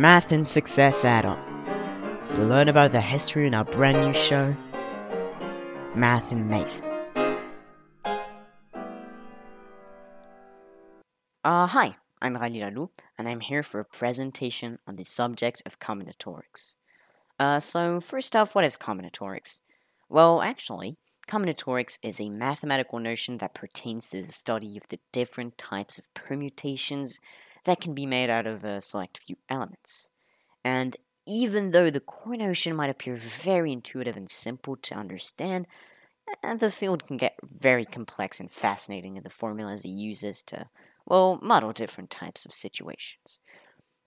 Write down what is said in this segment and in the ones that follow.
Math and Success add-on. You'll learn about the history in our brand new show, Math and Mate. Uh, hi, I'm Rali Lahlou, and I'm here for a presentation on the subject of combinatorics. Uh, so first off, what is combinatorics? Well, actually, combinatorics is a mathematical notion that pertains to the study of the different types of permutations that can be made out of a select few elements. And even though the core notion might appear very intuitive and simple to understand, the field can get very complex and fascinating in the formulas it uses to well, model different types of situations.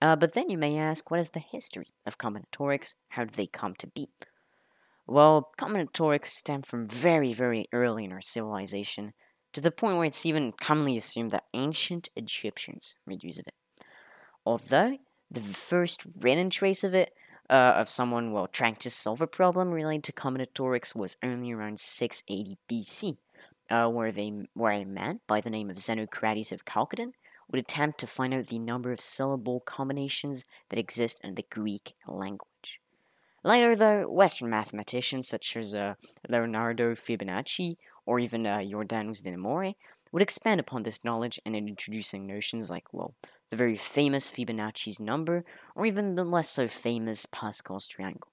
Uh, but then you may ask, what is the history of combinatorics? How did they come to be? Well, combinatorics stem from very, very early in our civilization, to the point where it's even commonly assumed that ancient Egyptians made use of it. Although the first written trace of it, uh, of someone well trying to solve a problem related to combinatorics, was only around 680 BC, uh, where they where a man by the name of Xenocrates of Chalcedon would attempt to find out the number of syllable combinations that exist in the Greek language. Later, though, Western mathematicians such as uh, Leonardo Fibonacci or even uh, Jordanus de Nemours would expand upon this knowledge and in introducing notions like, well, the very famous Fibonacci's number, or even the less so famous Pascal's triangle.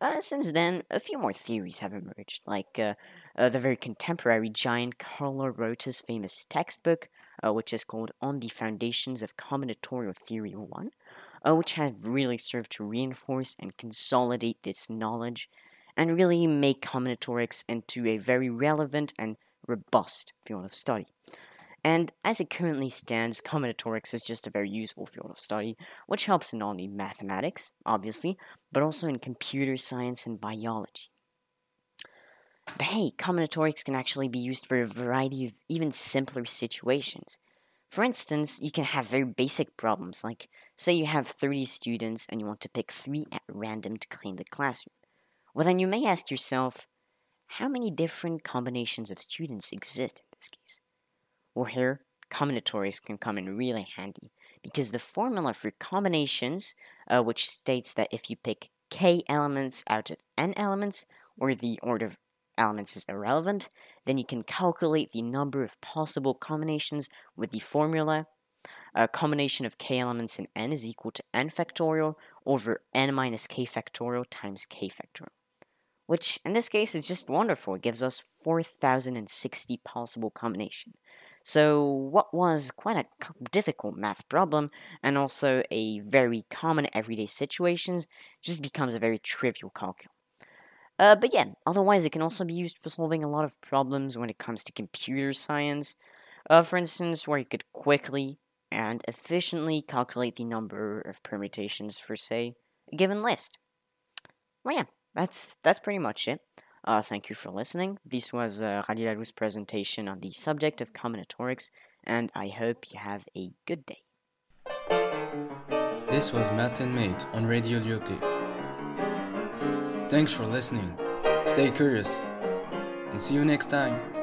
Uh, since then, a few more theories have emerged, like uh, uh, the very contemporary Gian-Carlo Rota's famous textbook, uh, which is called On the Foundations of Combinatorial Theory 1, uh, which have really served to reinforce and consolidate this knowledge and really make combinatorics into a very relevant and robust field of study. And as it currently stands, combinatorics is just a very useful field of study, which helps in not only mathematics, obviously, but also in computer science and biology. But hey, combinatorics can actually be used for a variety of even simpler situations. For instance, you can have very basic problems, like say you have 30 students and you want to pick 3 at random to clean the classroom. Well, then you may ask yourself, how many different combinations of students exist in this case? Well, here, combinatorics can come in really handy because the formula for combinations, uh, which states that if you pick k elements out of n elements, or the order of elements is irrelevant, then you can calculate the number of possible combinations with the formula. A combination of k elements in n is equal to n factorial over n minus k factorial times k factorial. Which, in this case, is just wonderful. It gives us 4,060 possible combinations. So, what was quite a difficult math problem and also a very common everyday situations just becomes a very trivial calculus. Uh, but yeah, otherwise, it can also be used for solving a lot of problems when it comes to computer science. Uh, for instance, where you could quickly and efficiently calculate the number of permutations for, say, a given list. Well, yeah, that's that's pretty much it. Uh, thank you for listening. This was uh, Rali presentation on the subject of combinatorics, and I hope you have a good day. This was and Mate on Radio Lyoté. Thanks for listening. Stay curious, and see you next time.